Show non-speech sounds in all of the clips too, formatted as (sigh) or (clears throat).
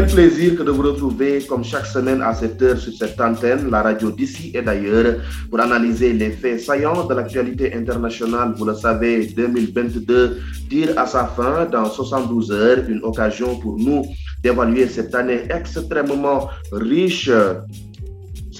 Quel plaisir que de vous retrouver comme chaque semaine à cette heure sur cette antenne, la radio d'ici et d'ailleurs, pour analyser les faits saillants de l'actualité internationale. Vous le savez, 2022 tire à sa fin dans 72 heures, une occasion pour nous d'évaluer cette année extrêmement riche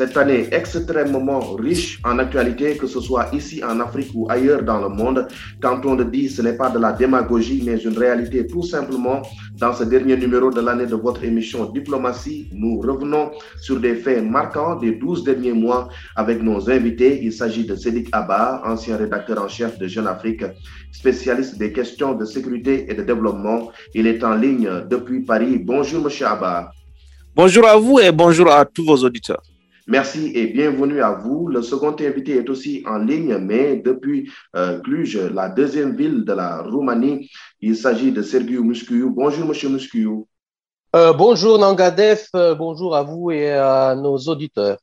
cette année extrêmement riche en actualité, que ce soit ici en Afrique ou ailleurs dans le monde. Quand on le dit, ce n'est pas de la démagogie, mais une réalité tout simplement. Dans ce dernier numéro de l'année de votre émission Diplomatie, nous revenons sur des faits marquants des 12 derniers mois avec nos invités. Il s'agit de Cédric Abba, ancien rédacteur en chef de Jeune Afrique, spécialiste des questions de sécurité et de développement. Il est en ligne depuis Paris. Bonjour, monsieur Abba. Bonjour à vous et bonjour à tous vos auditeurs. Merci et bienvenue à vous. Le second invité est aussi en ligne, mais depuis euh, Cluj, la deuxième ville de la Roumanie. Il s'agit de Sergiu Muscuiu. Bonjour, monsieur Muscuiu. Euh, bonjour, Nangadef. Euh, bonjour à vous et à nos auditeurs.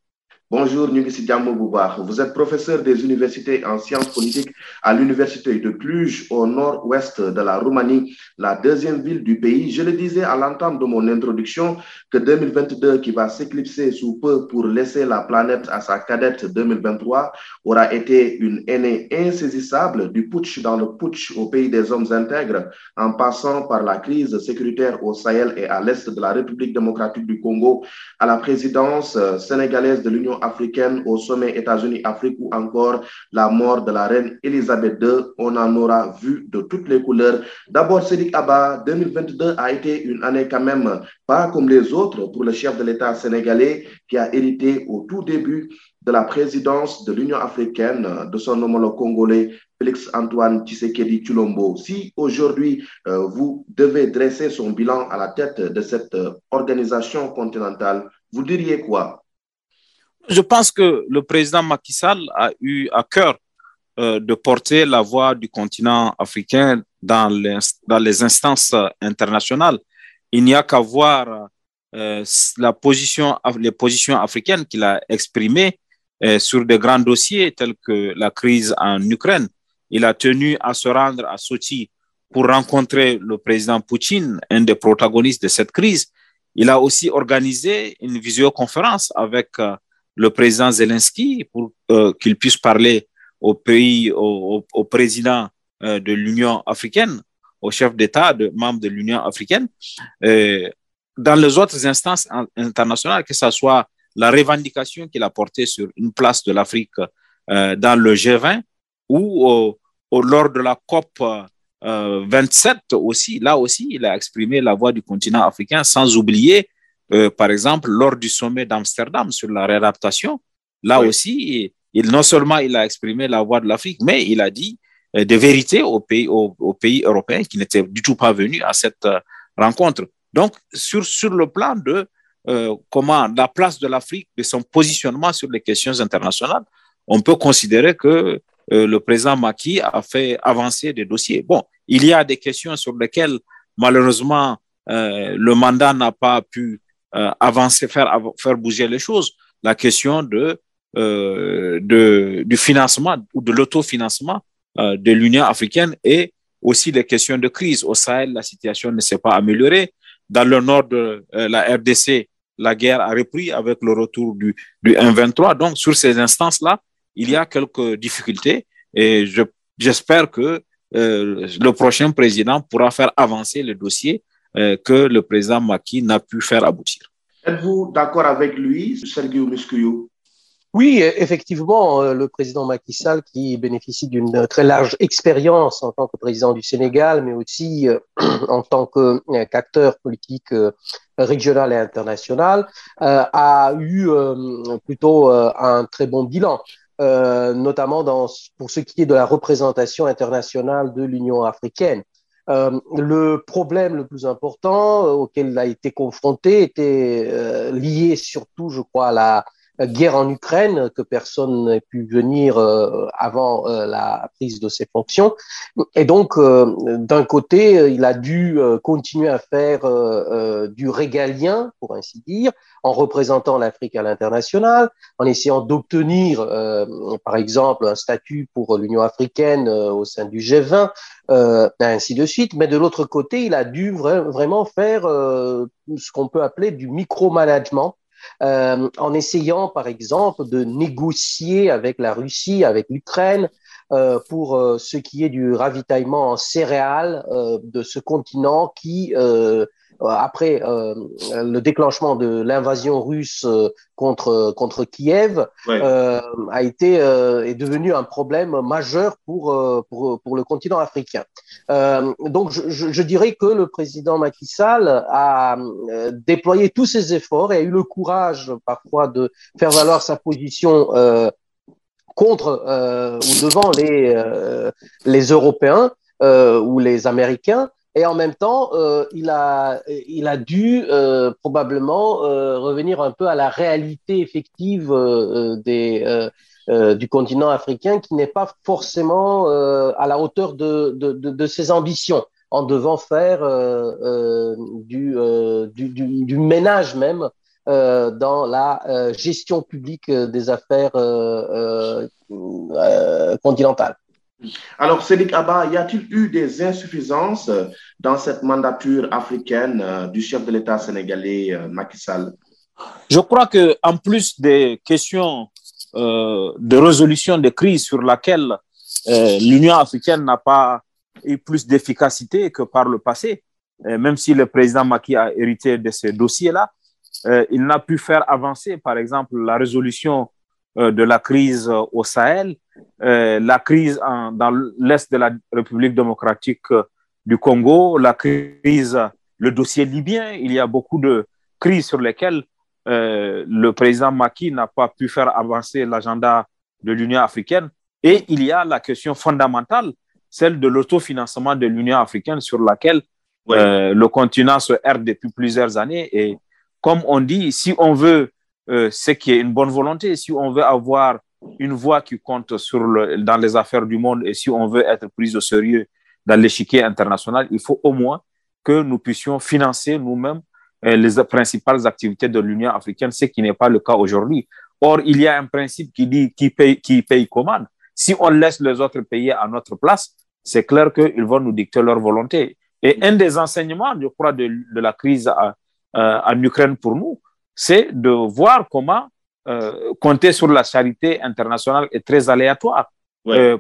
Bonjour, Diamo Boubar. Vous êtes professeur des universités en sciences politiques à l'université de Cluj, au nord-ouest de la Roumanie, la deuxième ville du pays. Je le disais à l'entente de mon introduction que 2022, qui va s'éclipser sous peu pour laisser la planète à sa cadette 2023, aura été une aînée insaisissable du putsch dans le putsch au pays des hommes intègres, en passant par la crise sécuritaire au Sahel et à l'est de la République démocratique du Congo, à la présidence euh, sénégalaise de l'Union africaine au sommet États-Unis-Afrique ou encore la mort de la reine Elisabeth II. On en aura vu de toutes les couleurs. D'abord, Sédic Abba, 2022 a été une année quand même pas comme les autres pour le chef de l'État sénégalais qui a hérité au tout début de la présidence de l'Union africaine de son homologue congolais Félix Antoine Tshisekedi Chulombo. Si aujourd'hui euh, vous devez dresser son bilan à la tête de cette euh, organisation continentale, vous diriez quoi? Je pense que le président Macky Sall a eu à cœur euh, de porter la voix du continent africain dans les, dans les instances internationales. Il n'y a qu'à voir euh, la position, les positions africaines qu'il a exprimées euh, sur des grands dossiers tels que la crise en Ukraine. Il a tenu à se rendre à Sochi pour rencontrer le président Poutine, un des protagonistes de cette crise. Il a aussi organisé une visioconférence avec le président Zelensky pour euh, qu'il puisse parler au pays, au, président euh, de l'Union africaine, au chef d'État, de membres de l'Union africaine, euh, dans les autres instances internationales, que ce soit la revendication qu'il a portée sur une place de l'Afrique dans le G20 ou lors de la COP 27 aussi, là aussi, il a exprimé la voix du continent africain, sans oublier euh, par exemple, lors du sommet d'Amsterdam sur la réadaptation, là aussi, il, non seulement il a exprimé la voix de l'Afrique, mais il a dit euh, des vérités aux pays, aux, pays européens qui n'étaient du tout pas venus à cette euh, rencontre. Donc, sur, sur le plan de comment la place de l'Afrique, de son positionnement sur les questions internationales, on peut considérer que le président Maki a fait avancer des dossiers. Bon, il y a des questions sur lesquelles, malheureusement, le mandat n'a pas pu euh, avancer, faire, faire bouger les choses. La question de, euh, de, du financement ou de l'autofinancement euh, de l'Union africaine et aussi les questions de crise. Au Sahel, la situation ne s'est pas améliorée. Dans le nord de la RDC, la guerre a repris avec le retour du, du 1-23. Donc, sur ces instances-là, il y a quelques difficultés et j'espère que le prochain président pourra faire avancer le dossier euh, que le président Maki n'a pu faire aboutir. Êtes-vous d'accord avec lui, Sergio Muscuyo oui, effectivement, euh, le président Macky Sall, qui bénéficie d'une très large expérience en tant que président du Sénégal, mais aussi euh, (clears throat) en tant qu'acteur politique régional et international, a eu plutôt un très bon bilan. notamment dans, pour ce qui est de la représentation internationale de l'Union africaine. Euh, le problème le plus important euh, auquel il a été confronté était euh, lié surtout, je crois, à la guerre en Ukraine, que personne n'a pu venir avant la prise de ses fonctions. Et donc, d'un côté, il a dû continuer à faire du régalien, pour ainsi dire, en représentant l'Afrique à l'international, en essayant d'obtenir, par exemple, un statut pour l'Union africaine au sein du G20, ainsi de suite. Mais de l'autre côté, il a dû vraiment faire ce qu'on peut appeler du micromanagement euh, en essayant, par exemple, de négocier avec la Russie, avec l'Ukraine, euh, pour euh, ce qui est du ravitaillement en céréales de ce continent qui après euh, le déclenchement de l'invasion russe euh, contre contre Kiev ouais. a été est devenu un problème majeur pour pour pour le continent africain. donc je, je, dirais que le président Macky Sall a déployé tous ses efforts et a eu le courage parfois de faire valoir sa position contre euh, ou devant les, euh, les Européens euh, ou les Américains et en même temps, euh, il, a, il a dû euh, probablement euh, revenir un peu à la réalité effective des, du continent africain qui n'est pas forcément à la hauteur de, de, de, ses ambitions en devant faire du, du, ménage même dans la gestion publique des affaires continentales. Alors, Cédric Abba, y a-t-il eu des insuffisances dans cette mandature africaine euh, du chef de l'État sénégalais euh, Macky Sall. Je crois que en plus des questions euh, de résolution des crises sur laquelle euh, l'Union africaine n'a pas eu plus d'efficacité que par le passé, même si le président Macky a hérité de ces dossiers-là, euh, il n'a pu faire avancer, par exemple, la résolution de la crise au Sahel, la crise dans l'est de la République démocratique du Congo, la crise, le dossier libyen. Il y a beaucoup de crises sur lesquelles euh, le président Macky n'a pas pu faire avancer l'agenda de l'Union africaine. Et il y a la question fondamentale, celle de l'autofinancement de l'Union africaine sur laquelle euh, le continent se erre depuis plusieurs années. Et comme on dit, si on veut euh, ce qui est une bonne volonté, si on veut avoir une voix qui compte sur le, dans les affaires du monde et si on veut être pris au sérieux dans l'échiquier international, il faut au moins que nous puissions financer nous-mêmes euh, les principales activités de l'Union africaine, ce qui n'est pas le cas aujourd'hui. Or, il y a un principe qui dit qui paye, qui paye commande. Si on laisse les autres payer à notre place, c'est clair qu'ils vont nous dicter leur volonté. Et un des enseignements, je crois, de, la crise euh, en Ukraine pour nous, c'est de voir comment euh, compter sur la charité internationale est très aléatoire. Euh,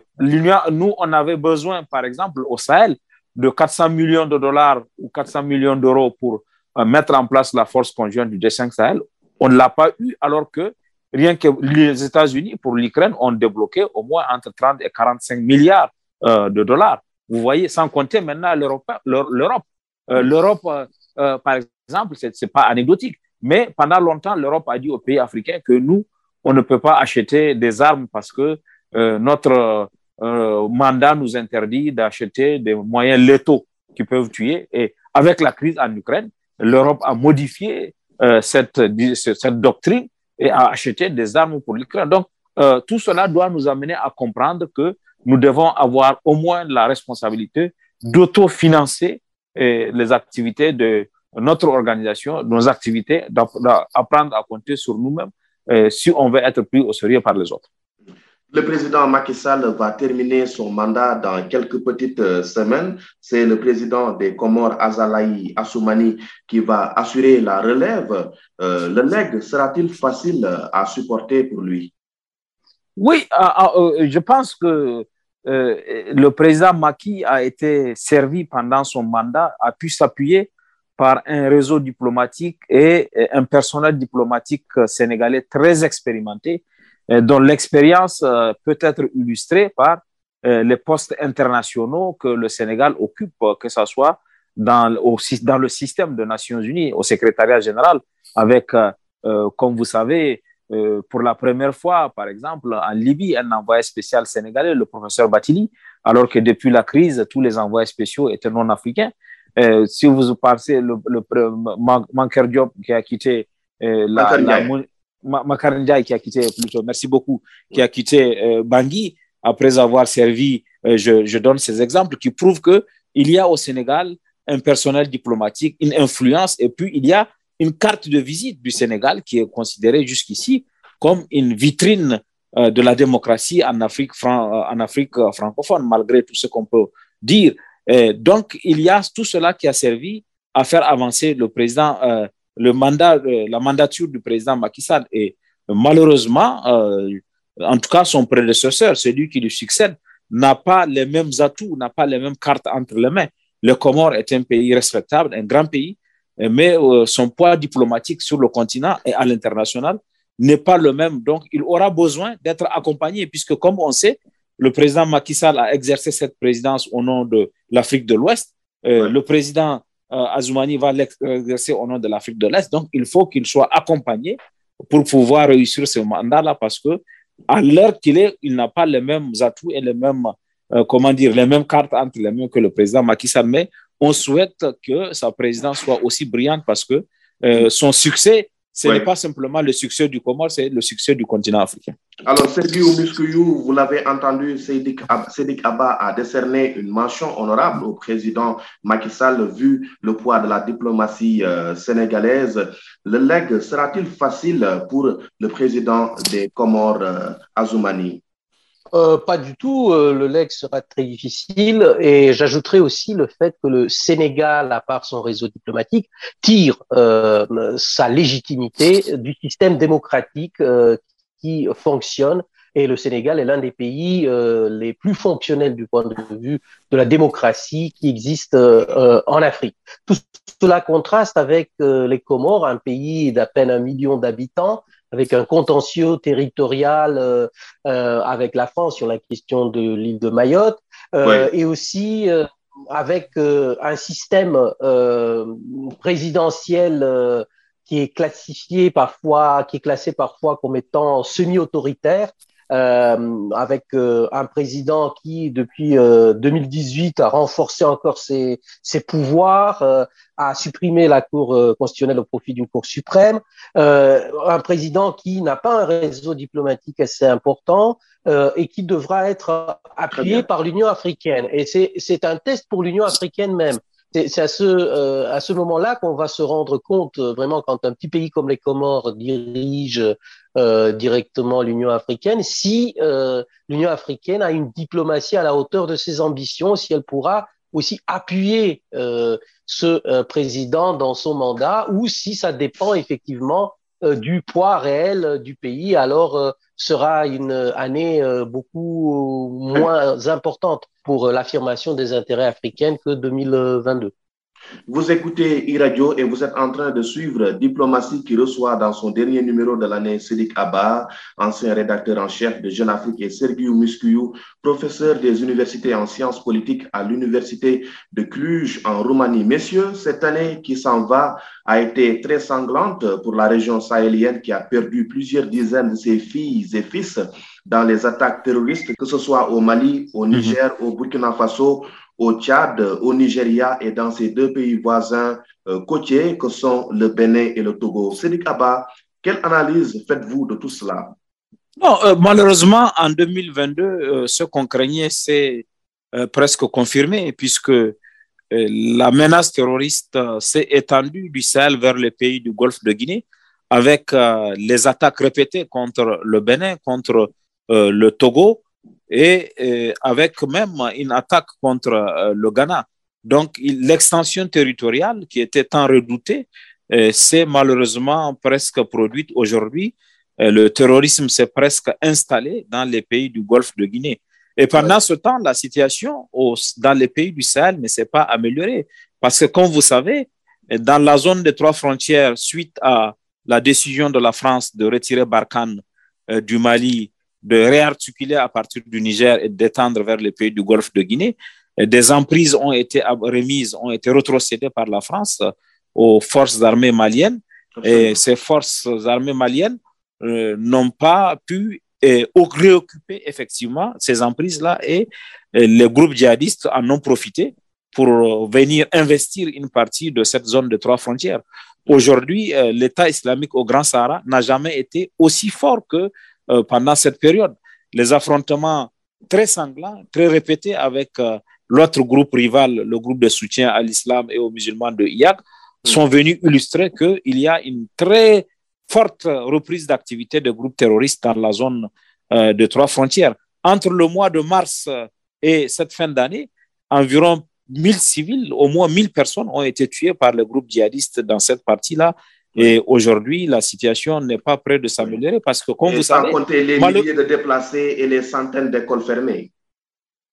nous, on avait besoin, par exemple, au Sahel, de 400 millions de dollars ou 400 millions d'euros pour euh, mettre en place la force conjointe du G5 Sahel. On ne l'a pas eu alors que rien que les États-Unis, pour l'Ukraine, ont débloqué au moins entre 30 et 45 milliards euh, de dollars. Vous voyez, sans compter maintenant l'Europe. L'Europe, l'Europe par exemple, c'est n'est pas anecdotique. Mais pendant longtemps, l'Europe a dit aux pays africains que nous, on ne peut pas acheter des armes parce que notre euh, mandat nous interdit d'acheter des moyens létaux qui peuvent tuer. Et avec la crise en Ukraine, l'Europe a modifié euh, cette, cette doctrine et a acheté des armes pour l'Ukraine. Donc, euh, tout cela doit nous amener à comprendre que nous devons avoir au moins la responsabilité d'autofinancer les activités de, notre organisation, nos activités, d'apprendre à compter sur nous-mêmes euh, si on veut être pris au sérieux par les autres. Le président Macky Sall va terminer son mandat dans quelques petites euh, semaines. C'est le président des Comores, Azalaï Assoumani, qui va assurer la relève. Euh, le leg sera-t-il facile à supporter pour lui? Oui, euh, je pense que le président Macky a été servi pendant son mandat, a pu s'appuyer par un réseau diplomatique et un personnel diplomatique sénégalais très expérimenté, dont l'expérience peut être illustrée par les postes internationaux que le Sénégal occupe, que ce soit dans, au, dans le système des Nations Unies, au secrétariat général, avec, euh, comme vous savez, euh, pour la première fois, par exemple, en Libye, un envoyé spécial sénégalais, le professeur Batili, alors que depuis la crise, tous les envoyés spéciaux étaient non africains. Euh, si vous pensez le, le Manker Diop qui a quitté euh, la, Makaranja qui a quitté plutôt, merci beaucoup, qui a quitté Bangui après avoir servi, je, je, donne ces exemples qui prouvent que il y a au Sénégal un personnel diplomatique, une influence, et puis il y a une carte de visite du Sénégal qui est considérée jusqu'ici comme une vitrine de la démocratie en Afrique, francophone, malgré tout ce qu'on peut dire. donc, il y a tout cela qui a servi à faire avancer le président, euh, le mandat, euh, la mandature du président Macky Sall. Et malheureusement, euh, en tout cas, son prédécesseur, celui qui lui succède, n'a pas les mêmes atouts, n'a pas les mêmes cartes entre les mains. Le Comore est un pays respectable, un grand pays, mais son poids diplomatique sur le continent et à l'international n'est pas le même. Donc, il aura besoin d'être accompagné, puisque comme on sait, le président Macky Sall a exercé cette présidence au nom de l'Afrique de l'Ouest. Euh, Le président euh, Azoumani va l'exercer au nom de l'Afrique de l'Est. Donc, il faut qu'il soit accompagné pour pouvoir réussir ce mandat-là parce que à l'heure qu'il est, il n'a pas les mêmes atouts et les mêmes, euh, comment dire, les mêmes cartes entre les mains que le président Macky Sall. Mais on souhaite que sa présidence soit aussi brillante parce que euh, son succès ce n'est pas simplement le succès du Comore, c'est le succès du continent africain. Alors, Sergio Muskuyou, vous l'avez entendu, Sédic Abba a décerné une mention honorable au président Macky Sall vu le poids de la diplomatie euh, sénégalaise. Le leg sera-t-il facile pour le président des Comores, euh, Azoumani euh, pas du tout. Euh, le leg sera très difficile. Et j'ajouterai aussi le fait que le Sénégal, à part son réseau diplomatique, tire euh, sa légitimité du système démocratique euh, qui fonctionne. Et le Sénégal est l'un des pays les plus fonctionnels du point de vue de la démocratie qui existe en Afrique. Tout cela contraste avec les Comores, un pays d'à peine un million d'habitants, avec un contentieux territorial euh, euh, avec la France sur la question de l'île de Mayotte, euh, et aussi euh, avec euh, un système présidentiel qui est classifié parfois, qui est classé parfois comme étant semi-autoritaire, euh, avec euh, un président qui, depuis euh, 2018, a renforcé encore ses, ses pouvoirs, euh, a supprimé la Cour euh, constitutionnelle au profit d'une Cour suprême, un président qui n'a pas un réseau diplomatique assez important et qui devra être appuyé par l'Union africaine. Et c'est un test pour l'Union africaine même c'est à ce, euh, ce moment-là qu'on va se rendre compte euh, vraiment quand un petit pays comme les Comores dirige euh, directement l'Union africaine, si l'Union africaine a une diplomatie à la hauteur de ses ambitions, si elle pourra aussi appuyer ce président dans son mandat, ou si ça dépend effectivement du poids réel du pays, alors sera une année beaucoup moins importante pour l'affirmation des intérêts africains que 2022. Vous écoutez e-radio et vous êtes en train de suivre Diplomatie qui reçoit dans son dernier numéro de l'année Sédic Abba, ancien rédacteur en chef de Jeune Afrique, et Sergiu Muscuyou, professeur des universités en sciences politiques à l'université de Cluj en Roumanie. Messieurs, cette année qui s'en va a été très sanglante pour la région sahélienne qui a perdu plusieurs dizaines de ses filles et fils dans les attaques terroristes, que ce soit au Mali, au Niger, au Burkina Faso, au Tchad, au Nigeria et dans ces deux pays voisins euh, côtiers que sont le Bénin et le Togo. Sédic Abba, quelle analyse faites-vous de tout cela? Euh, Malheureusement, en 2022, euh, ce qu'on craignait, euh, presque confirmé, puisque la menace terroriste s'est étendue du Sahel vers les pays du Golfe de Guinée, avec les attaques répétées contre le Bénin, contre le Togo, et euh, avec même une attaque contre euh, le Ghana. Donc, l'extension territoriale qui était tant redoutée euh, s'est malheureusement presque produite aujourd'hui. le terrorisme s'est presque installé dans les pays du Golfe de Guinée. Et pendant ce temps, la situation dans les pays du Sahel ne s'est pas améliorée. Parce que, comme vous savez, dans la zone des trois frontières, suite à la décision de la France de retirer Barkhane du Mali de réarticuler à partir du Niger et d'étendre vers les pays du Golfe de Guinée. Des emprises ont été remises, ont été retrocédées par la France aux forces armées maliennes. Et ces forces armées maliennes euh, n'ont pas pu et, réoccuper effectivement ces emprises-là et, et les groupes djihadistes en ont profité pour venir investir une partie de cette zone de trois frontières. aujourd'hui, l'État islamique au Grand Sahara n'a jamais été aussi fort que pendant cette période. Les affrontements très sanglants, très répétés avec l'autre groupe rival, le groupe de soutien à l'islam et aux musulmans de IAC, sont venus illustrer qu'il y a une très forte reprise d'activité de groupes terroristes dans la zone euh, de trois frontières. Entre le mois de mars et cette fin d'année, environ 1000 civils, au moins 1000 personnes ont été tuées par le groupe djihadiste dans cette partie-là. Et aujourd'hui, la situation n'est pas près de s'améliorer parce que, comme vous savez. compter les milliers de déplacés et les centaines d'écoles fermées.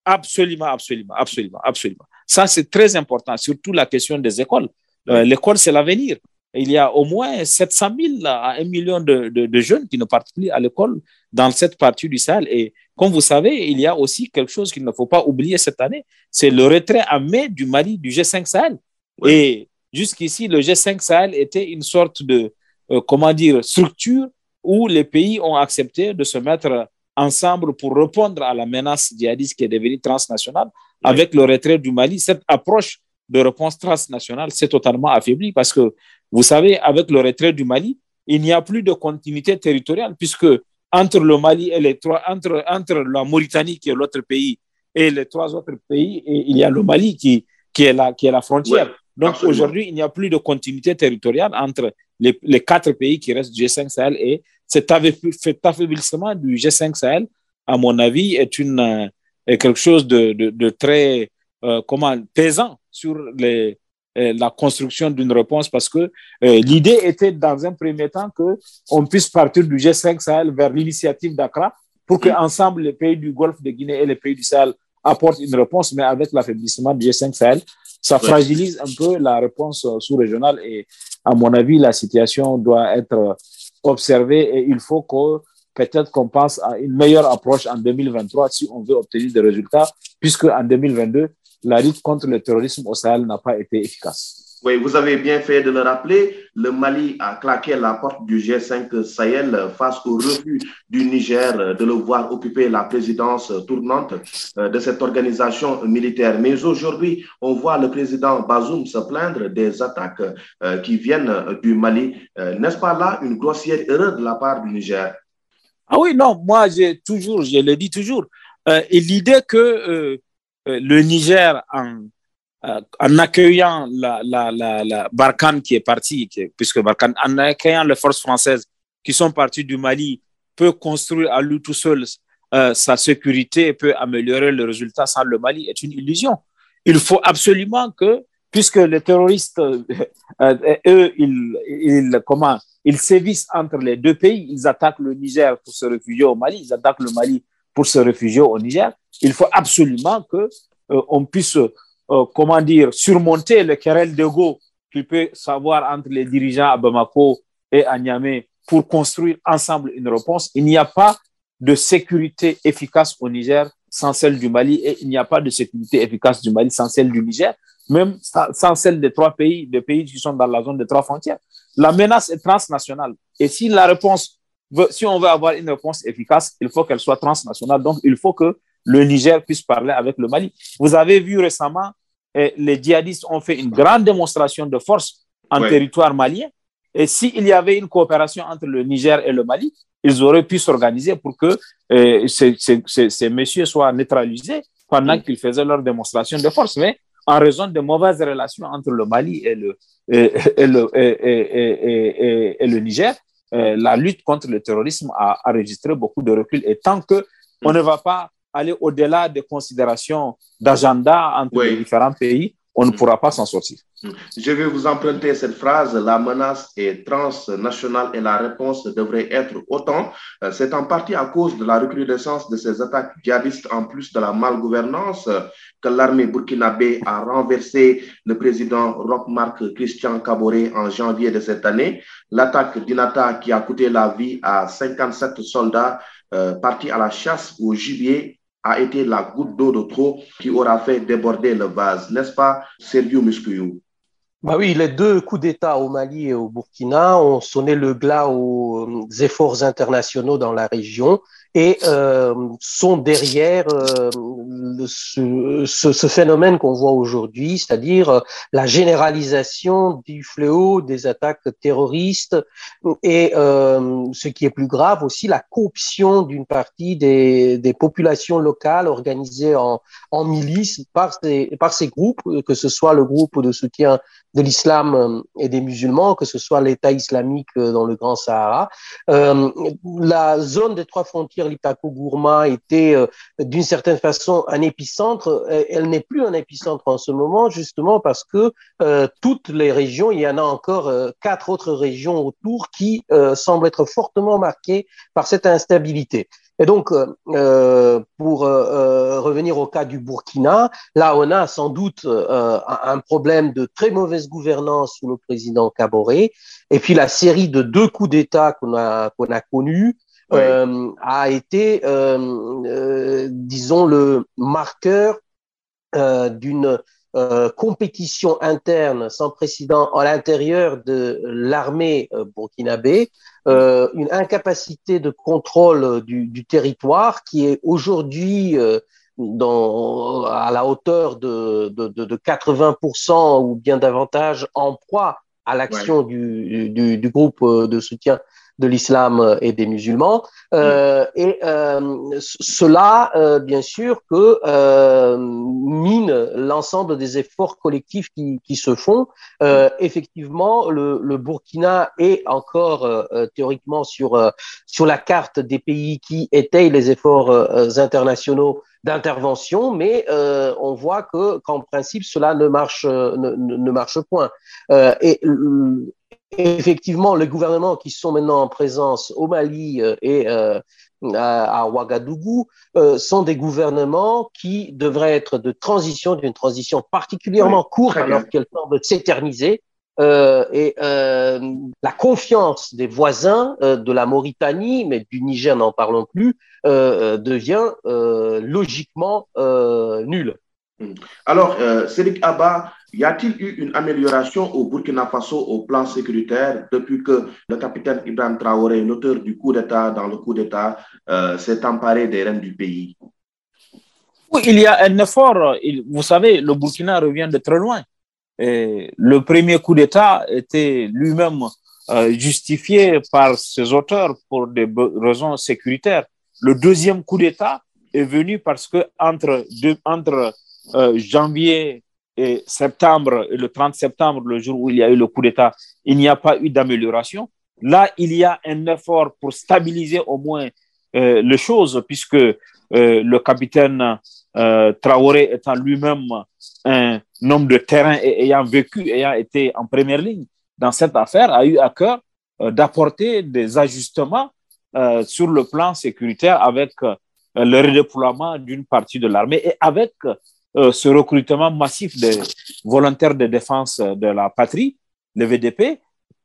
Absolument, absolument, absolument, absolument. Ça, c'est très important, surtout la question des écoles. Euh, l'école, c'est l'avenir. Il y a au moins 700 000 à 1 million de, de, jeunes qui ne partent plus à l'école dans cette partie du Sahel. Et comme vous savez, il y a aussi quelque chose qu'il ne faut pas oublier cette année, c'est le retrait en mai du Mali du G5 Sahel. Et jusqu'ici, le G5 Sahel était une sorte de, euh, comment dire, structure où les pays ont accepté de se mettre ensemble pour répondre à la menace djihadiste qui est devenue transnationale. Avec le retrait du Mali, cette approche de réponse transnationale s'est totalement affaiblie parce que, vous savez, avec le retrait du Mali, il n'y a plus de continuité territoriale puisque entre le Mali et les trois, entre, entre la Mauritanie qui est l'autre pays et les trois autres pays, et il y a le Mali qui, qui, est, la, qui est la frontière. Donc aujourd'hui, il n'y a plus de continuité territoriale entre les, les, quatre pays qui restent du G5 Sahel et cet affaiblissement du G5 Sahel, à mon avis, est, une, euh, est quelque chose de, de, de très euh, comment, pesant sur les, euh, la construction d'une réponse parce que l'idée était dans un premier temps qu'on puisse partir du G5 Sahel vers l'initiative d'Accra pour que ensemble les pays du Golfe de Guinée et les pays du Sahel apportent une réponse, mais avec l'affaiblissement du G5 Sahel, ça fragilise un peu la réponse sous-régionale et à mon avis, la situation doit être observé et il faut que peut-être qu'on pense à une meilleure approche en 2023 si on veut obtenir des résultats, puisque en 2022, la lutte contre le terrorisme au Sahel n'a pas été efficace. Oui, vous avez bien fait de le rappeler. Le Mali a claqué la porte du G5 Sahel face au refus du Niger de le voir occuper la présidence tournante euh, de cette organisation militaire. Mais aujourd'hui, on voit le président Bazoum se plaindre des attaques euh, qui viennent du Mali. Euh, n'est-ce pas là une grossière erreur de la part du Niger? Ah oui, non, moi, j'ai toujours, je le dis toujours, et l'idée que le Niger, en euh, en accueillant la, la, Barkhane qui est partie, puisque Barkhane, en accueillant les forces françaises qui sont parties du Mali, peut construire à lui tout seul euh, sa sécurité et peut améliorer le résultat sans le Mali est une illusion. Il faut absolument que, puisque les terroristes, euh, eux, ils, ils, comment, ils sévissent entre les deux pays, ils attaquent le Niger pour se réfugier au Mali, ils attaquent le Mali pour se réfugier au Niger. Il faut absolument que on puisse euh, comment dire, surmonter le querelle d'ego qu'il peut savoir entre les dirigeants à Bamako et à Niamey pour construire ensemble une réponse. Il n'y a pas de sécurité efficace au Niger sans celle du Mali et il n'y a pas de sécurité efficace du Mali sans celle du Niger, même sans celle des trois pays, des pays qui sont dans la zone des trois frontières. La menace est transnationale. Et si la réponse, si on veut avoir une réponse efficace, il faut qu'elle soit transnationale. Donc, il faut que le Niger puisse parler avec le Mali. Vous avez vu récemment, eh, les djihadistes ont fait une grande démonstration de force en territoire malien. Et s'il y avait une coopération entre le Niger et le Mali, ils auraient pu s'organiser pour que eh, ces, ces, ces, messieurs soient neutralisés pendant qu'ils faisaient leur démonstration de force. Mais en raison de mauvaises relations entre le Mali et le, et, le, et, et, le Niger, la lutte contre le terrorisme a enregistré beaucoup de recul. Et tant que on ne va pas aller au-delà des considérations d'agenda entre les différents pays, on ne mm. pourra pas s'en sortir. Je vais vous emprunter cette phrase, la menace est transnationale et la réponse devrait être autant. Euh, c'est en partie à cause de la recrudescence de ces attaques djihadistes en plus de la malgouvernance que l'armée burkinabé a renversé le président Roch-Marc Christian Caboret en janvier de cette année. L'attaque d'Inata qui a coûté la vie à 57 soldats euh, partis à la chasse au gibier a été la goutte d'eau de trop qui aura fait déborder le vase, n'est-ce pas, Sergio Muscuyou bah oui, les deux coups d'État au Mali et au Burkina ont sonné le glas aux euh, efforts internationaux dans la région et euh, sont derrière euh, ce, ce, ce, phénomène qu'on voit aujourd'hui, c'est-à-dire euh, la généralisation du fléau des attaques terroristes et euh, ce qui est plus grave aussi la corruption d'une partie des, des, populations locales organisées en, en milices par ces, par ces groupes, que ce soit le groupe de soutien de l'islam et des musulmans, que ce soit l'État islamique dans le Grand Sahara. Euh, la zone des trois frontières, l'Itako-Gourma, était euh, d'une certaine façon un épicentre. Elle n'est plus un épicentre en ce moment, justement parce que euh, toutes les régions, il y en a encore euh, quatre autres régions autour qui euh, semblent être fortement marquées par cette instabilité. Et donc, euh, pour euh, revenir au cas du Burkina, là, on a sans doute euh, un problème de très mauvaise gouvernance sous le président Caboret. Et puis, la série de deux coups d'État qu'on a, qu'on a connus oui. a été, disons, le marqueur d'une euh, compétition interne sans précédent à l'intérieur de l'armée euh, burkinabé, euh, une incapacité de contrôle du, du territoire qui est aujourd'hui dans, à la hauteur de, de, de, de 80% ou bien davantage en proie à l'action ouais. du, du, du, groupe de soutien de l'islam et des musulmans. Euh, et euh, cela, euh, bien sûr, que euh, mine l'ensemble des efforts collectifs qui, qui se font. Euh, effectivement, le, le, Burkina est encore euh, théoriquement sur, sur la carte des pays qui étayent les efforts internationaux d'intervention, mais euh, on voit que qu'en principe cela ne marche ne, ne marche point. Euh, et effectivement, les gouvernements qui sont maintenant en présence au Mali euh, et euh, à, Ouagadougou euh, sont des gouvernements qui devraient être de transition, d'une transition particulièrement oui, courte alors qu'elle semble s'éterniser. Euh, et euh, la confiance des voisins euh, de la Mauritanie, mais du Niger n'en parlons plus, devient logiquement nulle. Alors, euh, Cédric Abba, y a-t-il eu une amélioration au Burkina Faso au plan sécuritaire depuis que le capitaine Ibrahim Traoré, l'auteur du coup d'État dans le coup d'État, euh, s'est emparé des rênes du pays? Oui, il y a un effort. Vous savez, le Burkina revient de très loin. Le premier coup d'État était lui-même euh, justifié par ses auteurs pour des raisons sécuritaires. Le deuxième coup d'État est venu parce que entre, entre euh, janvier et septembre, et le 30 septembre, le jour où il y a eu le coup d'État, il n'y a pas eu d'amélioration. Là, il y a un effort pour stabiliser au moins euh, les choses, puisque euh, le capitaine Traoré étant lui-même un homme de terrain et ayant vécu, ayant été en première ligne dans cette affaire, a eu à cœur d'apporter des ajustements sur le plan sécuritaire avec le redéploiement d'une partie de l'armée et avec ce recrutement massif des volontaires de défense de la patrie, le VDP,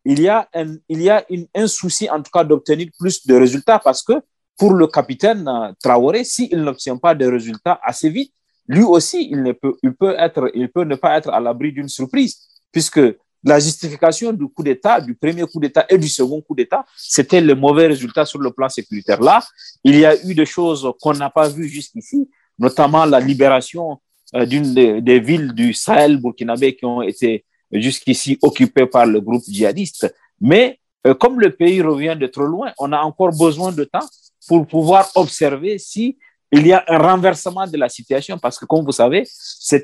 il y a un, il y a un souci en tout cas d'obtenir plus de résultats parce que pour le capitaine euh, Traoré, s'il n'obtient pas de résultats assez vite, lui aussi, il, ne peut, il, peut être, il peut ne pas être à l'abri d'une surprise puisque la justification du coup d'État, du premier coup d'État et du second coup d'État, c'était le mauvais résultat sur le plan sécuritaire. Là, il y a eu des choses qu'on n'a pas vues jusqu'ici, notamment la libération euh, d'une des, des, villes du Sahel burkinabé qui ont été jusqu'ici occupées par le groupe djihadiste. Mais euh, comme le pays revient de trop loin, on a encore besoin de temps pour pouvoir observer si il y a un renversement de la situation parce que, comme vous savez, c'est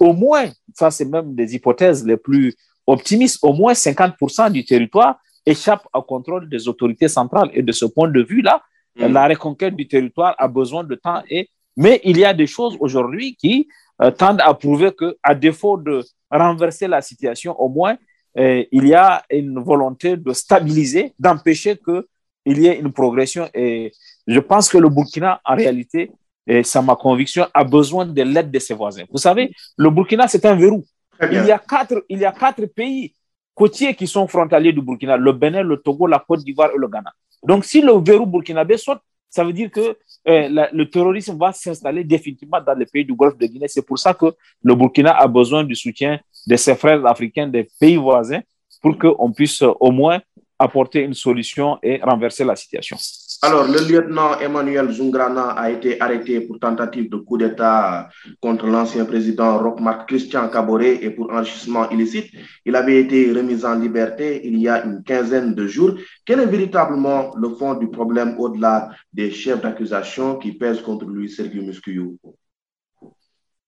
au moins, ça c'est même des hypothèses les plus optimistes, au moins 50% du territoire échappe au contrôle des autorités centrales. Et de ce point de vue-là, mmh. la reconquête du territoire a besoin de temps et mais il y a des choses aujourd'hui qui euh, tendent à prouver que, à défaut de renverser la situation, au moins, euh, il y a une volonté de stabiliser, d'empêcher qu'il y ait une progression. Et je pense que le Burkina, en réalité, et c'est ma conviction, a besoin de l'aide de ses voisins. Vous savez, le Burkina, c'est un verrou. Il y, a quatre, il y a quatre pays côtiers qui sont frontaliers du Burkina, le Bénin, le Togo, la Côte d'Ivoire et le Ghana. Donc, si le verrou burkinabé saute, ça veut dire que euh, le terrorisme va s'installer définitivement dans les pays du Golfe de Guinée. C'est pour ça que le Burkina a besoin du soutien de ses frères africains, des pays voisins, pour qu'on puisse au moins apporter une solution et renverser la situation. Alors, le lieutenant Emmanuel Zungrana a été arrêté pour tentative de coup d'État contre l'ancien président Roch-Marc Christian Caboret et pour enrichissement illicite. Il avait été remis en liberté il y a une quinzaine de jours. Quel est véritablement le fond du problème au-delà des chefs d'accusation qui pèsent contre lui, Sergio Muscuyou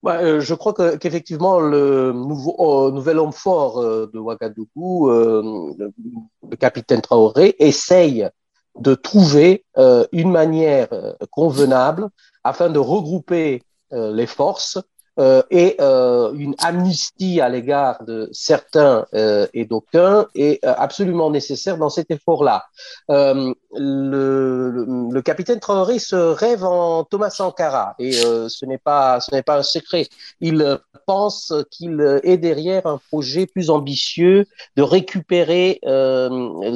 bah, je crois qu'effectivement, le nouveau, euh, nouvel homme fort euh, de Ouagadougou, euh, le capitaine Traoré, essaye de trouver euh, une manière euh, convenable afin de regrouper euh, les forces euh, et euh, une amnistie à l'égard de certains euh, et d'aucuns est absolument nécessaire dans cet effort-là. Le, capitaine Traoré se rêve en Thomas Sankara et ce n'est pas ce n'est pas un secret. Il pense qu'il est derrière un projet plus ambitieux de récupérer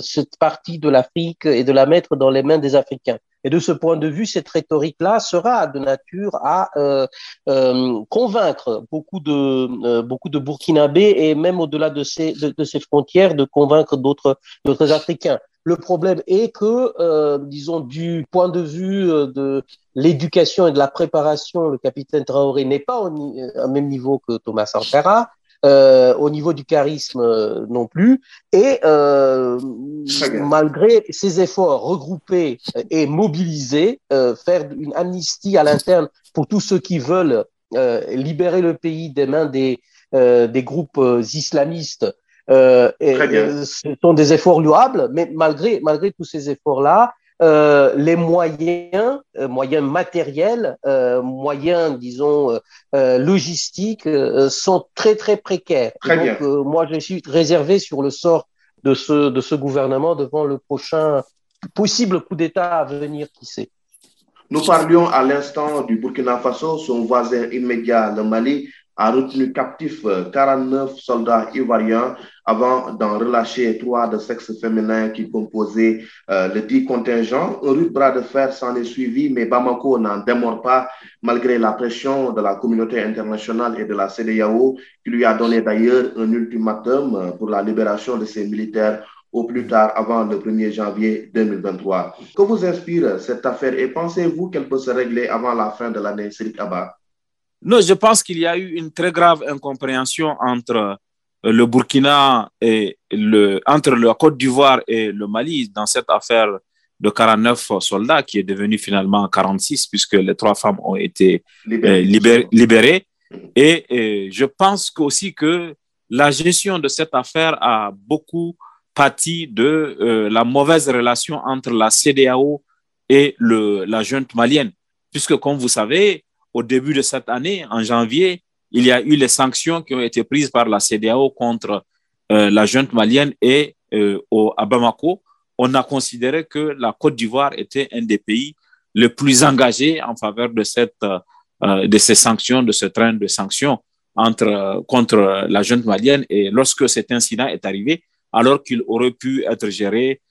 cette partie de l'Afrique et de la mettre dans les mains des Africains. Et de ce point de vue, cette rhétorique-là sera de nature à euh, euh, convaincre beaucoup de, euh, beaucoup Burkinabés et même au-delà de ces, frontières, de convaincre d'autres Africains. Le problème est que, disons, du point de vue de l'éducation et de la préparation, le capitaine Traoré n'est pas au, au même niveau que Thomas Sankara euh, au niveau du charisme euh, non plus. Et euh, malgré ces efforts regroupés et mobilisés, faire une amnistie à l'interne pour tous ceux qui veulent libérer le pays des mains des, des groupes islamistes. Et, ce sont des efforts louables, mais malgré, malgré tous ces efforts-là, euh, les moyens, euh, moyens matériels, euh, moyens, disons, logistiques, sont très très précaires. Très donc, moi, je suis réservé sur le sort de ce de ce gouvernement devant le prochain possible coup d'État à venir, qui sait. Nous parlions à l'instant du Burkina Faso, son voisin immédiat, le Mali, a retenu captif 49 soldats ivoiriens avant d'en relâcher trois de sexe féminin qui composaient euh, le dit contingent. Un rude bras de fer s'en est suivi, mais Bamako n'en démord pas malgré la pression de la communauté internationale et de la CDAO qui lui a donné d'ailleurs un ultimatum pour la libération de ses militaires au plus tard avant le 1er janvier 2023. Que vous inspire cette affaire et pensez-vous qu'elle peut se régler avant la fin de l'année, Sirik Abba? Non, je pense qu'il y a eu une très grave incompréhension entre le Burkina et le, entre la Côte d'Ivoire et le Mali dans cette affaire de 49 soldats qui est devenue finalement 46 puisque les trois femmes ont été euh, libérées. Et, et, je pense aussi que la gestion de cette affaire a beaucoup pâti de euh, la mauvaise relation entre la CDAO et le, la junte malienne. Puisque, comme vous savez, au début de cette année, en janvier, il y a eu les sanctions qui ont été prises par la CDAO contre euh, la junte malienne et euh, au, à Bamako. On a considéré que la Côte d'Ivoire était un des pays les plus engagés en faveur de, cette, euh, de ces sanctions, de ce train de sanctions entre, contre la junte malienne. Et lorsque cet incident est arrivé, alors qu'il aurait pu être géré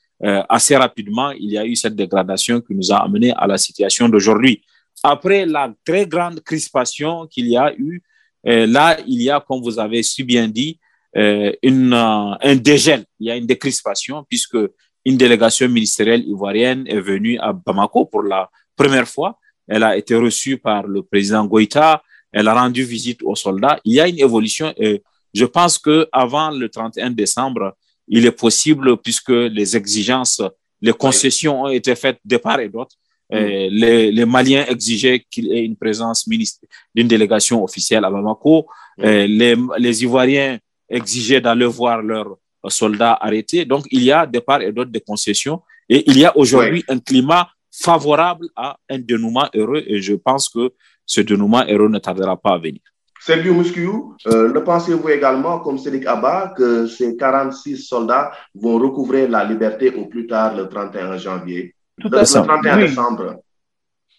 assez rapidement, il y a eu cette dégradation qui nous a amené à la situation d'aujourd'hui. Après la très grande crispation qu'il y a eu là, il y a, comme vous avez si bien dit, euh, une, euh, un dégel, il y a une décrispation puisque une délégation ministérielle ivoirienne est venue à Bamako pour la première fois. Elle a été reçue par le président Goïta. Elle a rendu visite aux soldats. Il y a une évolution et je pense que avant le 31 décembre, il est possible, puisque les exigences, les concessions ont été faites de part et d'autre, euh, les, les, Maliens exigeaient qu'il y ait une présence d'une délégation officielle à Bamako. Euh, les, les, Ivoiriens exigeaient d'aller voir leurs soldats arrêtés. Donc, il y a de part et d'autre des concessions. Et il y a aujourd'hui un climat favorable à un dénouement heureux. Et je pense que ce dénouement heureux ne tardera pas à venir. Sergio Musquiou, euh, le pensez-vous également, comme Cédric Abba, que ces 46 soldats vont recouvrer la liberté au plus tard le 31 janvier? Tout à fait. Le 31 oui. décembre.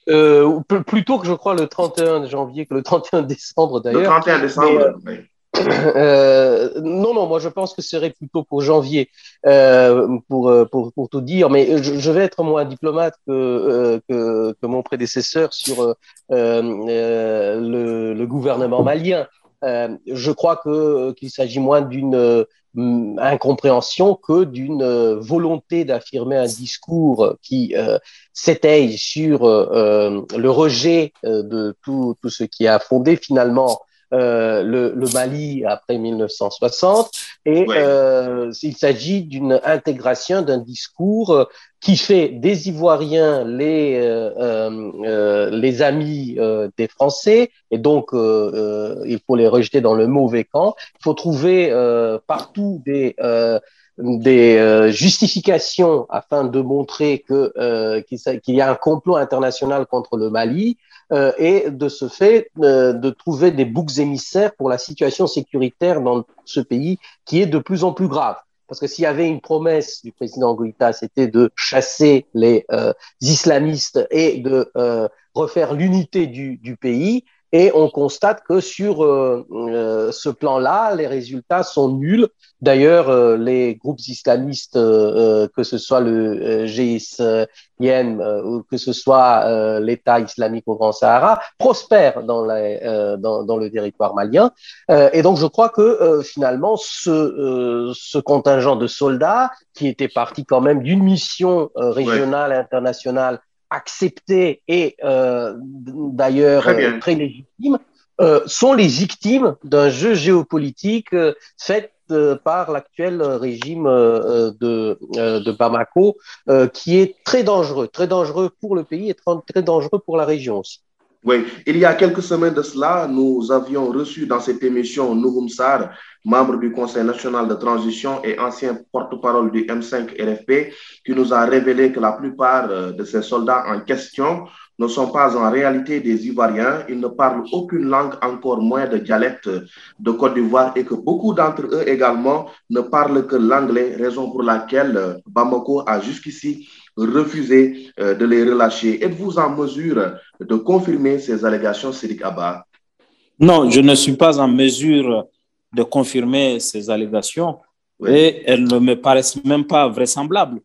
Euh, plutôt que je crois le 31 janvier que le 31 décembre d'ailleurs. Le 31 décembre, Mais, euh, euh, non, non, moi je pense que ce serait plutôt pour janvier, euh, pour, pour, pour, tout dire, mais je, je, vais être moins diplomate que, que, que mon prédécesseur sur le, le, gouvernement malien. Je crois que qu'il s'agit moins d'une incompréhension que d'une volonté d'affirmer un discours qui s'étaye sur le rejet de tout ce qui a fondé finalement euh, le, le, Mali après 1960 et euh, il s'agit d'une intégration d'un discours euh, qui fait des Ivoiriens les euh, les amis des Français. Et donc il faut les rejeter dans le mauvais camp. Il faut trouver partout des des justifications afin de montrer que qu'il y a un complot international contre le Mali euh, et de ce fait euh, de trouver des boucs émissaires pour la situation sécuritaire dans ce pays qui est de plus en plus grave. Parce que s'il y avait une promesse du président Goïta, c'était de chasser les euh, islamistes et de refaire l'unité du, du, pays. Et on constate que sur euh, euh, ce plan-là, les résultats sont nuls. D'ailleurs, euh, les groupes islamistes, que ce soit le GISIM ou que ce soit l'État islamique au Grand Sahara, prospèrent dans, dans, dans le territoire malien. et donc, je crois que finalement, ce, ce contingent de soldats, qui était parti quand même d'une mission régionale, internationale, acceptés et euh, d'ailleurs très, très, légitimes, euh, sont les victimes d'un jeu géopolitique euh, fait euh, par l'actuel régime euh, de, euh, de, Bamako, qui est très dangereux, très dangereux pour le pays et très dangereux pour la région aussi. Oui, il y a quelques semaines de cela, nous avions reçu dans cette émission Nouroum Sar, membre du Conseil national de transition et ancien porte-parole du M5 RFP, qui nous a révélé que la plupart euh, de ces soldats en question ne sont pas en réalité des Ivoiriens. Ils ne parlent aucune langue, encore moins de dialecte de Côte d'Ivoire et que beaucoup d'entre eux également ne parlent que l'anglais, raison pour laquelle euh, Bamako a jusqu'ici refusé euh, de les relâcher. Êtes-vous en mesure de confirmer ces allégations, Sirik Abba? Non, je ne suis pas en mesure de confirmer ces allégations et elles ne me paraissent même pas vraisemblables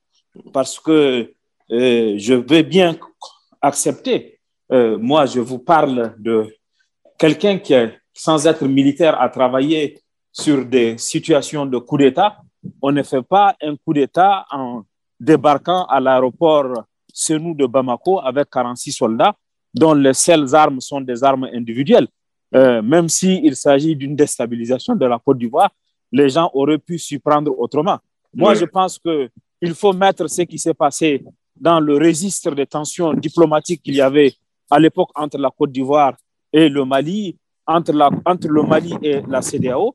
parce que euh, je veux bien accepter. Euh, moi, je vous parle de quelqu'un qui, sans être militaire, a travaillé sur des situations de coup d'État. On ne fait pas un coup d'État en débarquant à l'aéroport Senou de Bamako avec 46 soldats dont les seules armes sont des armes individuelles. Euh, même s'il s'agit d'une déstabilisation de la Côte d'Ivoire, les gens auraient pu s'y prendre autrement. Moi, je pense qu'il faut mettre ce qui s'est passé dans le registre des tensions diplomatiques qu'il y avait à l'époque entre la Côte d'Ivoire et le Mali, entre, la, entre le Mali et la CDAO,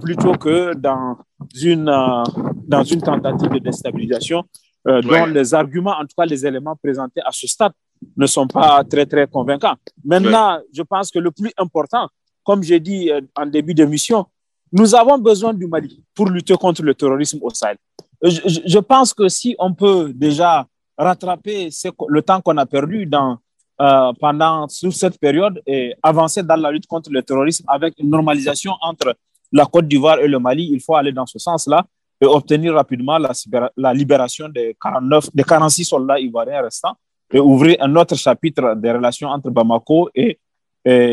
plutôt que dans une, euh, dans une tentative de déstabilisation dont les arguments, en tout cas les éléments présentés à ce stade, ne sont pas très, très convaincants. Maintenant, je pense que le plus important, comme j'ai dit euh, en début d'émission, nous avons besoin du Mali pour lutter contre le terrorisme au Sahel. Je, pense que si on peut déjà rattraper le temps qu'on a perdu dans, euh, pendant sous cette période et avancer dans la lutte contre le terrorisme avec une normalisation entre la Côte d'Ivoire et le Mali, il faut aller dans ce sens-là et obtenir rapidement la, libération des, 49, des 46 soldats ivoiriens restants et ouvrir un autre chapitre des relations entre Bamako et,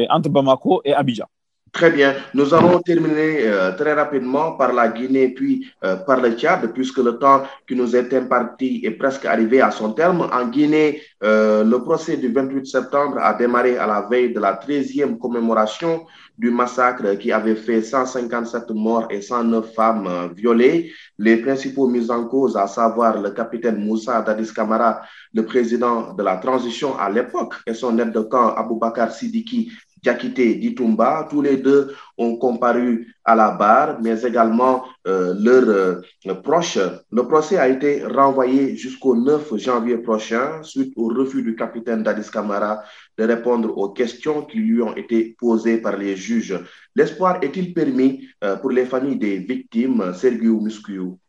entre Bamako et Abidjan. Très bien. Nous allons terminer euh, très rapidement par la Guinée puis euh, par le Tchad, puisque le temps qui nous est imparti est presque arrivé à son terme. En Guinée, euh, le procès du 28 septembre a démarré à la veille de la 13e commémoration du massacre qui avait fait 157 morts et 109 femmes violées. Les principaux mis en cause, à savoir le capitaine Moussa Dadis Kamara, le président de la transition à l'époque, et son aide de camp Aboubakar Sidiki, Diakité Ditumba, tous les deux ont comparu à la barre, mais également euh, leurs euh, proches. Le procès a été renvoyé jusqu'au 9 janvier prochain suite au refus du capitaine Dadis Kamara de répondre aux questions qui lui ont été posées par les juges. L'espoir est-il permis euh, pour les familles des victimes, Sergio Muscuyo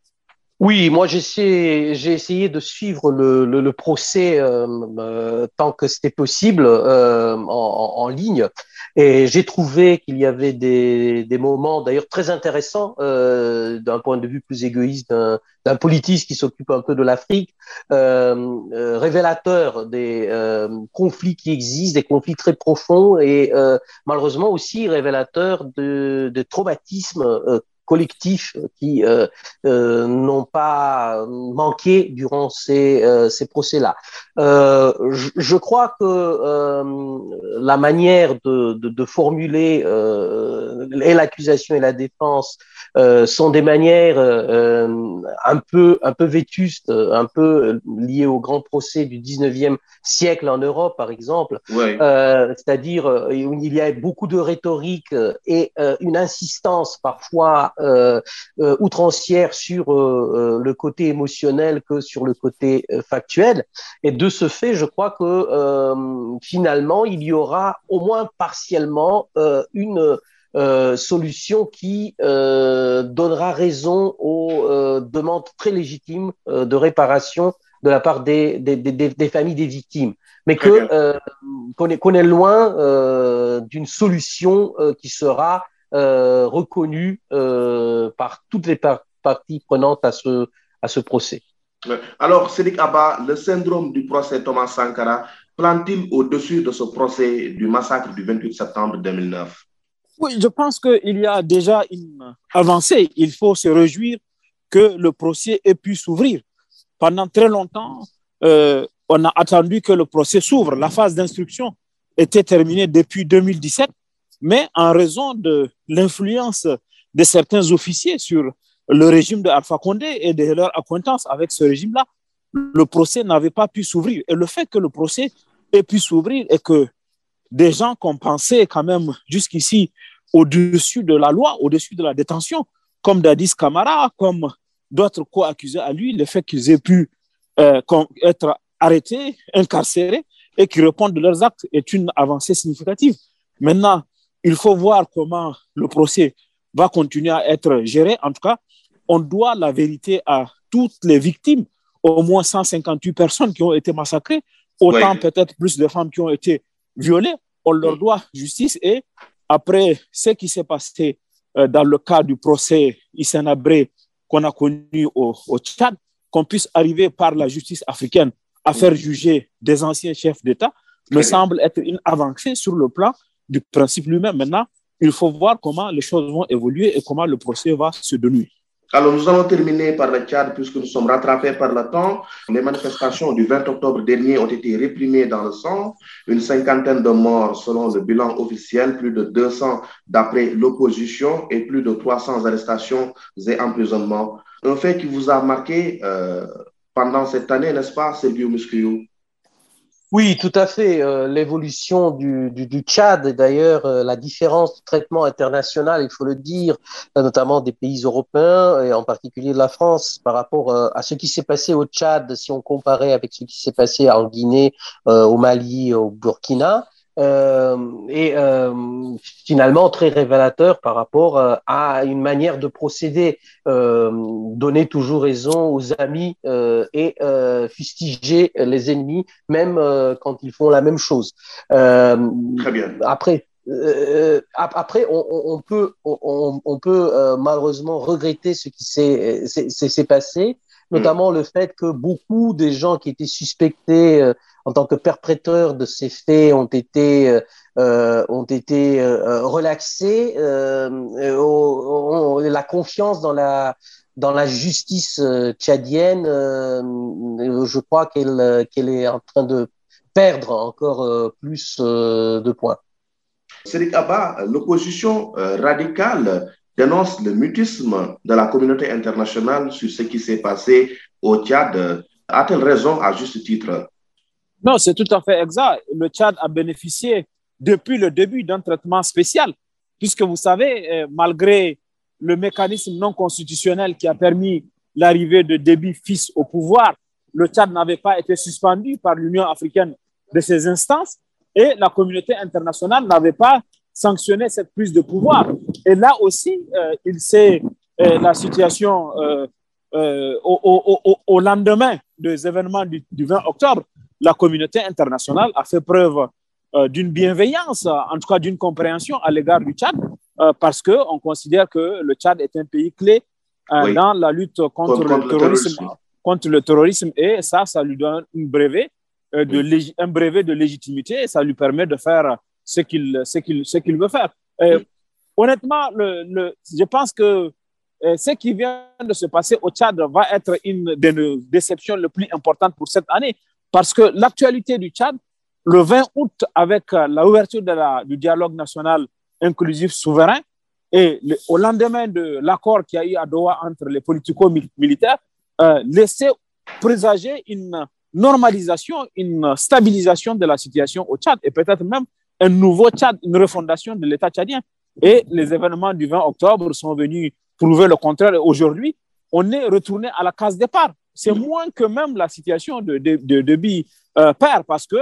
Oui, moi j'ai essayé, de suivre le, le, le procès euh, euh, tant que c'était possible euh, en, en, ligne. Et j'ai trouvé qu'il y avait des, des moments d'ailleurs très intéressants euh, d'un point de vue plus égoïste d'un politiste qui s'occupe un peu de l'Afrique, euh, euh, révélateur des conflits qui existent, des conflits très profonds et malheureusement aussi révélateur de, de traumatismes collectifs qui euh, euh, n'ont pas manqué durant ces, euh, ces procès-là. Euh, je, je, crois que euh, la manière de, de, de formuler euh, et l'accusation et la défense sont des manières un peu un peu vétustes, un peu liées au grand procès du 19e siècle en Europe, par exemple. Ouais. C'est-à-dire où il y a beaucoup de rhétorique et une insistance parfois euh, euh, outrancière sur euh, le côté émotionnel que sur le côté factuel. Et de ce fait, je crois que finalement, il y aura au moins partiellement une euh, solution qui euh, donnera raison aux euh, demandes très légitimes de réparation de la part des, des, des, des familles des victimes, mais que qu'on est, qu est, loin d'une solution qui sera euh, reconnu euh, par toutes les par parties prenantes à ce, à ce procès. Alors, Cédric Abba, le syndrome du procès Thomas Sankara plante-t-il au-dessus de ce procès du massacre du 28 septembre 2009 Oui, je pense qu'il y a déjà une avancée. Il faut se réjouir que le procès ait pu s'ouvrir. Pendant très longtemps, euh, on a attendu que le procès s'ouvre. La phase d'instruction était terminée depuis 2017 mais en raison de l'influence de certains officiers sur le régime de Alpha Condé et de leur acquaintance avec ce régime-là, le procès n'avait pas pu s'ouvrir. Et le fait que le procès ait pu s'ouvrir et que des gens qu'on pensait quand même jusqu'ici au-dessus de la loi, au-dessus de la détention, comme Dadis Camara, comme d'autres co-accusés à lui, le fait qu'ils aient pu euh, être arrêtés, incarcérés et qu'ils répondent de leurs actes est une avancée significative. Maintenant, il faut voir comment le procès va continuer à être géré. En tout cas, on doit la vérité à toutes les victimes, au moins 158 personnes qui ont été massacrées, autant peut-être plus de femmes qui ont été violées. On leur doit justice. Et après ce qui s'est passé euh, dans le cas du procès Abré qu'on a connu au, au Tchad, qu'on puisse arriver par la justice africaine à faire juger des anciens chefs d'État, me semble être une avancée sur le plan du principe lui-même. Maintenant, il faut voir comment les choses vont évoluer et comment le procès va se dénouer. Alors, nous allons terminer par le Tchad puisque nous sommes rattrapés par le temps. Les manifestations du 20 octobre dernier ont été réprimées dans le sang. Une cinquantaine de morts selon le bilan officiel, plus de 200 d'après l'opposition et plus de 300 arrestations et emprisonnements. Un fait qui vous a marqué euh, pendant cette année, n'est-ce pas, Sergio Muscriou oui, tout à fait. Euh, L'évolution du, du, du, Tchad, d'ailleurs, euh, la différence de traitement international, il faut le dire, euh, notamment des pays européens et en particulier de la France par rapport à ce qui s'est passé au Tchad, si on comparait avec ce qui s'est passé en Guinée, au Mali, au Burkina. Euh, et euh, finalement très révélateur par rapport euh, à une manière de procéder, donner toujours raison aux amis et fustiger les ennemis, même quand ils font la même chose. Très bien. Après, euh, après, on, on, peut, on, on peut euh, malheureusement regretter ce qui s'est passé, notamment mmh. le fait que beaucoup des gens qui étaient suspectés euh, en tant que perpétrateurs de ces faits ont été euh, ont été euh, relaxés. la confiance dans la dans la justice tchadienne, je crois qu'elle qu'elle est en train de perdre encore plus de points. Cédric Abba, l'opposition radicale dénonce le mutisme de la communauté internationale sur ce qui s'est passé au Tchad. A-t-elle raison à juste titre? Non, c'est tout à fait exact. Le Tchad a bénéficié depuis le début d'un traitement spécial, puisque vous savez, malgré le mécanisme non constitutionnel qui a permis l'arrivée de Déby fils au pouvoir, le Tchad n'avait pas été suspendu par l'Union africaine de ses instances et la communauté internationale n'avait pas sanctionner cette prise de pouvoir. Et là aussi, euh, il sait, euh, la situation euh, au, lendemain des événements du, 20 octobre, la communauté internationale a fait preuve d'une bienveillance, en tout cas d'une compréhension à l'égard du Tchad, parce qu'on considère que le Tchad est un pays clé dans la lutte contre, le, terrorisme, contre le terrorisme. Et ça, ça lui donne une brevet, de un brevet de légitimité. Et ça lui permet de faire ce qu'il veut faire. Honnêtement, le, je pense que euh, ce qui vient de se passer au Tchad va être une des déceptions les plus importantes pour cette année parce que l'actualité du Tchad, le 20 août, avec euh, l'ouverture du dialogue national inclusif souverain, et au lendemain de l'accord qu'il y a eu à Doha entre les politico-militaires, euh, laissait présager une normalisation, une stabilisation de la situation au Tchad et peut-être même un nouveau Tchad, une refondation de l'État tchadien. Et les événements du 20 octobre sont venus prouver le contraire. Aujourd'hui, on est retourné à la case départ. C'est moins que même la situation de, de, de, euh, perd parce que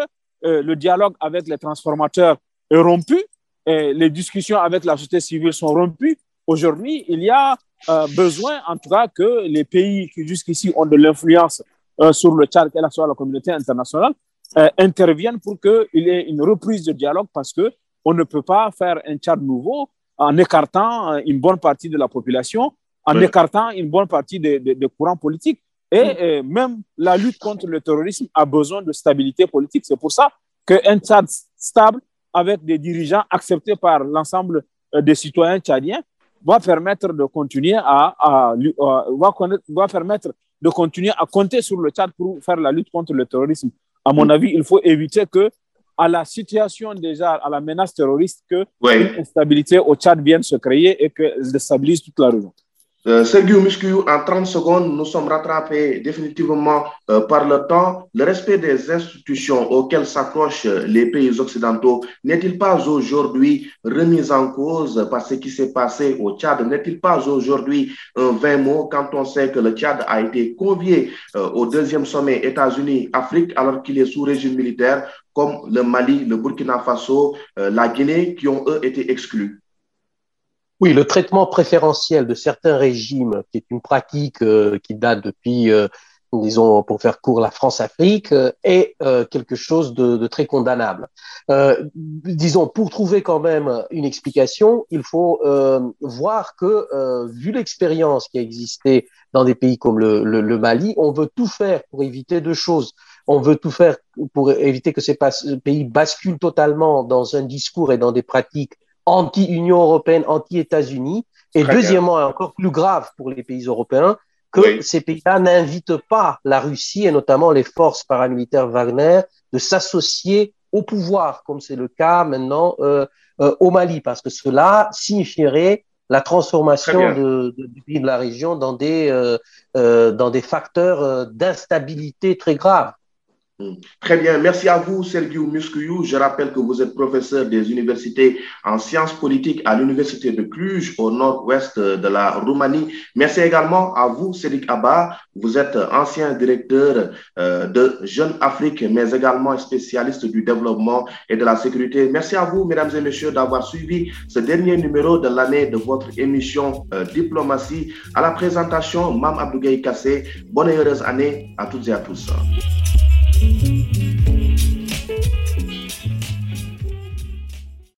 euh, le dialogue avec les transformateurs est rompu, et les discussions avec la société civile sont rompues. Aujourd'hui, il y a euh, besoin, en tout cas, que les pays qui jusqu'ici ont de l'influence sur le Tchad, quelle soit la communauté internationale, interviennent pour qu'il y ait une reprise de dialogue parce que on ne peut pas faire un Tchad nouveau en écartant euh, une bonne partie de la population, en écartant une bonne partie des courants politiques. Et mm. euh, même la lutte contre le terrorisme a besoin de stabilité politique. C'est pour ça qu'un Tchad stable, avec des dirigeants acceptés par l'ensemble euh, des citoyens tchadiens, va permettre de continuer à, va, va, permettre de continuer à compter sur le Tchad pour faire la lutte contre le terrorisme. À mon mm. avis, il faut éviter que à la situation déjà, à la menace terroriste, que l'instabilité au Tchad vienne se créer et qu'elle déstabilise toute la région. Euh, Sergio en 30 secondes, nous sommes rattrapés définitivement euh, par le temps. Le respect des institutions auxquelles s'accrochent les pays occidentaux n'est-il pas aujourd'hui remis en cause par ce qui s'est passé au Tchad? N'est-il pas aujourd'hui un vain mot quand on sait que le Tchad a été convié euh, au deuxième sommet États-Unis-Afrique alors qu'il est sous régime militaire comme le Mali, le Burkina Faso, euh, la Guinée qui ont eux été exclus? Oui, le traitement préférentiel de certains régimes, qui est une pratique euh, qui date depuis, euh, disons, pour faire court, la France-Afrique, euh, est quelque chose de, de très condamnable. disons, pour trouver quand même une explication, il faut voir que, vu l'expérience qui a existé dans des pays comme le, le, le, Mali, on veut tout faire pour éviter deux choses. On veut tout faire pour éviter que ces pays basculent totalement dans un discours et dans des pratiques anti-Union européenne, anti-États-Unis. Et deuxièmement, encore plus grave pour les pays européens, que ces pays-là n'invitent pas la Russie et notamment les forces paramilitaires Wagner de s'associer au pouvoir, comme c'est le cas maintenant euh, euh, au Mali, parce que cela signifierait la transformation de, du pays de la région dans des, euh, euh dans des facteurs d'instabilité très graves. Très bien. Merci à vous, Sergio Muscuyou. Je rappelle que vous êtes professeur des universités en sciences politiques à l'Université de Cluj, au nord-ouest de la Roumanie. Merci également à vous, Cédric Abba. Vous êtes ancien directeur euh, de Jeune Afrique, mais également spécialiste du développement et de la sécurité. Merci à vous, mesdames et messieurs, d'avoir suivi ce dernier numéro de l'année de votre émission euh, Diplomatie. À la présentation, Mam Abdougaï Kassé. Bonne et heureuse année à toutes et à tous. Thank you.